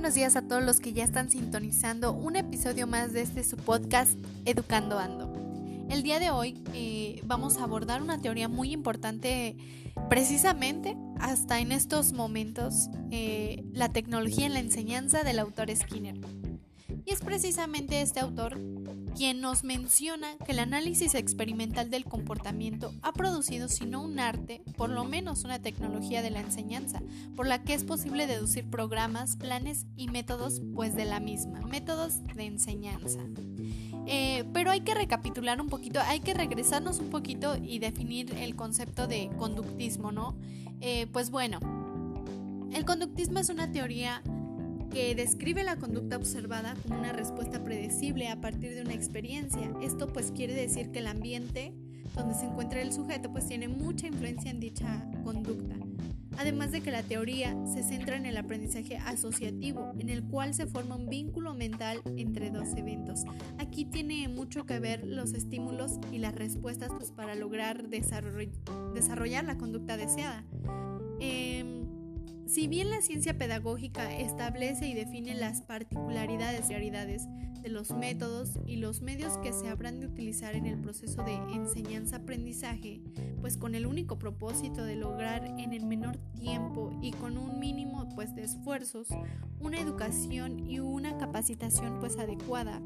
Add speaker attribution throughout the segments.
Speaker 1: buenos días a todos los que ya están sintonizando un episodio más de este su podcast Educando Ando. El día de hoy eh, vamos a abordar una teoría muy importante precisamente hasta en estos momentos, eh, la tecnología en la enseñanza del autor Skinner. Y es precisamente este autor quien nos menciona que el análisis experimental del comportamiento ha producido, si no un arte, por lo menos una tecnología de la enseñanza, por la que es posible deducir programas, planes y métodos pues de la misma, métodos de enseñanza. Eh, pero hay que recapitular un poquito, hay que regresarnos un poquito y definir el concepto de conductismo, ¿no? Eh, pues bueno, el conductismo es una teoría que describe la conducta observada como una respuesta predecible a partir de una experiencia. Esto pues quiere decir que el ambiente donde se encuentra el sujeto pues tiene mucha influencia en dicha conducta. Además de que la teoría se centra en el aprendizaje asociativo, en el cual se forma un vínculo mental entre dos eventos. Aquí tiene mucho que ver los estímulos y las respuestas pues, para lograr desarrollar la conducta deseada. Em, si bien la ciencia pedagógica establece y define las particularidades y realidades de los métodos y los medios que se habrán de utilizar en el proceso de enseñanza-aprendizaje, pues con el único propósito de lograr en el menor tiempo y con un mínimo pues de esfuerzos una educación y una capacitación pues adecuada,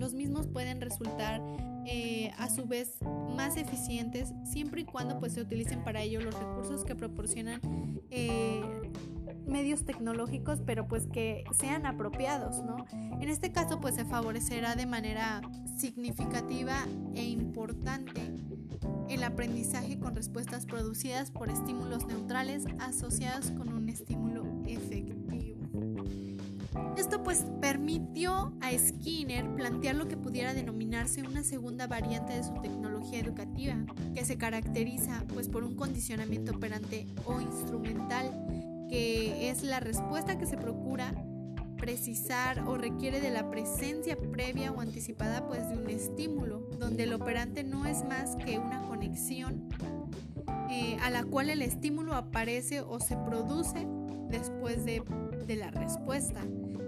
Speaker 1: los mismos pueden resultar eh, a su vez más eficientes siempre y cuando pues se utilicen para ello los recursos que proporcionan eh, medios tecnológicos pero pues que sean apropiados no en este caso pues se favorecerá de manera significativa e importante el aprendizaje con respuestas producidas por estímulos neutrales asociados con un estímulo esto pues permitió a Skinner plantear lo que pudiera denominarse una segunda variante de su tecnología educativa, que se caracteriza pues por un condicionamiento operante o instrumental, que es la respuesta que se procura precisar o requiere de la presencia previa o anticipada pues de un estímulo, donde el operante no es más que una conexión eh, a la cual el estímulo aparece o se produce después de, de la respuesta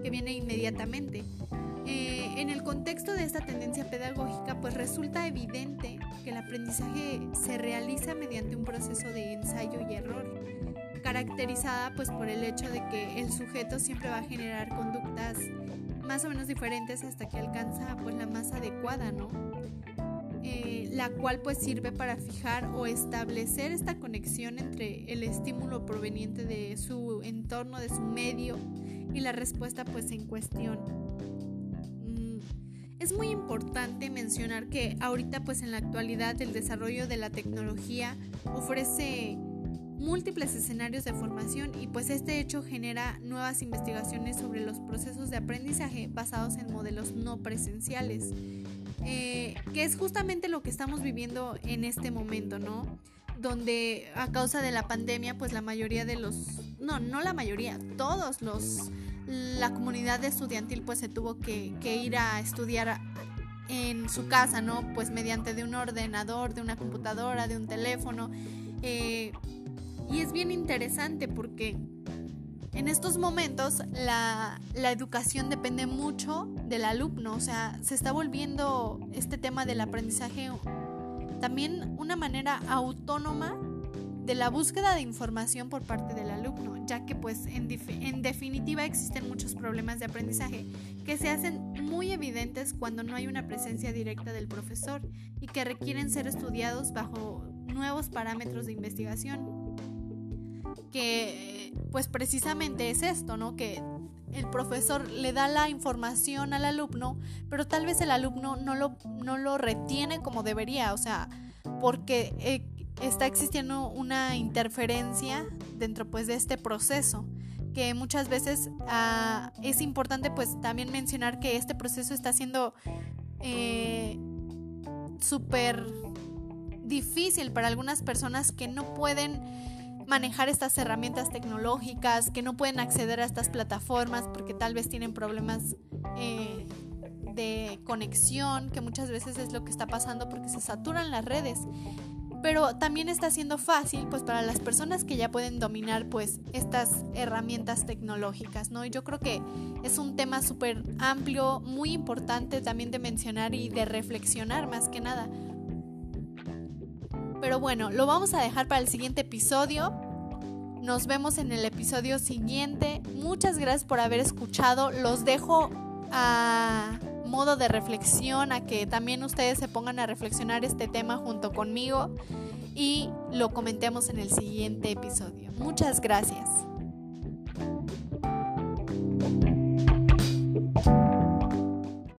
Speaker 1: que viene inmediatamente. Eh, en el contexto de esta tendencia pedagógica, pues resulta evidente que el aprendizaje se realiza mediante un proceso de ensayo y error, caracterizada pues por el hecho de que el sujeto siempre va a generar conductas más o menos diferentes hasta que alcanza pues la más adecuada, ¿no? Eh, la cual pues sirve para fijar o establecer esta conexión entre el estímulo proveniente de su entorno, de su medio y la respuesta pues en cuestión. Mm, es muy importante mencionar que ahorita pues en la actualidad el desarrollo de la tecnología ofrece múltiples escenarios de formación y pues este hecho genera nuevas investigaciones sobre los procesos de aprendizaje basados en modelos no presenciales, eh, que es justamente lo que estamos viviendo en este momento, ¿no? Donde a causa de la pandemia pues la mayoría de los, no, no la mayoría, todos los la comunidad estudiantil pues se tuvo que, ir a estudiar en su casa, ¿no? Pues mediante de un ordenador, de una computadora, de un teléfono. Eh, y es bien interesante porque en estos momentos la, educación depende mucho del alumno, o sea, se está volviendo este tema del aprendizaje también una manera autónoma de la búsqueda de información por parte del alumno, ya que pues en, definitiva existen muchos problemas de aprendizaje que se hacen muy evidentes cuando no hay una presencia directa del profesor y que requieren ser estudiados bajo nuevos parámetros de investigación. Que pues precisamente es esto, ¿no? Que el profesor le da la información al alumno, pero tal vez el alumno no lo, no lo retiene como debería, o sea, porque eh, está existiendo una interferencia dentro pues de este proceso que muchas veces ah, es importante pues también mencionar que este proceso está siendo eh, súper difícil para algunas personas que no pueden manejar estas herramientas tecnológicas, que no pueden acceder a estas plataformas porque tal vez tienen problemas eh, de conexión, que muchas veces es lo que está pasando porque se saturan las redes pero también está siendo fácil pues para las personas que ya pueden dominar pues estas herramientas tecnológicas, ¿no? Y yo creo que es un tema súper amplio, muy importante también de mencionar y de reflexionar más que nada. Pero bueno, lo vamos a dejar para el siguiente episodio. Nos vemos en el episodio siguiente. Muchas gracias por haber escuchado. Los dejo a modo de reflexión, a que también ustedes se pongan a reflexionar este tema junto conmigo y lo comentemos en el siguiente episodio. Muchas gracias.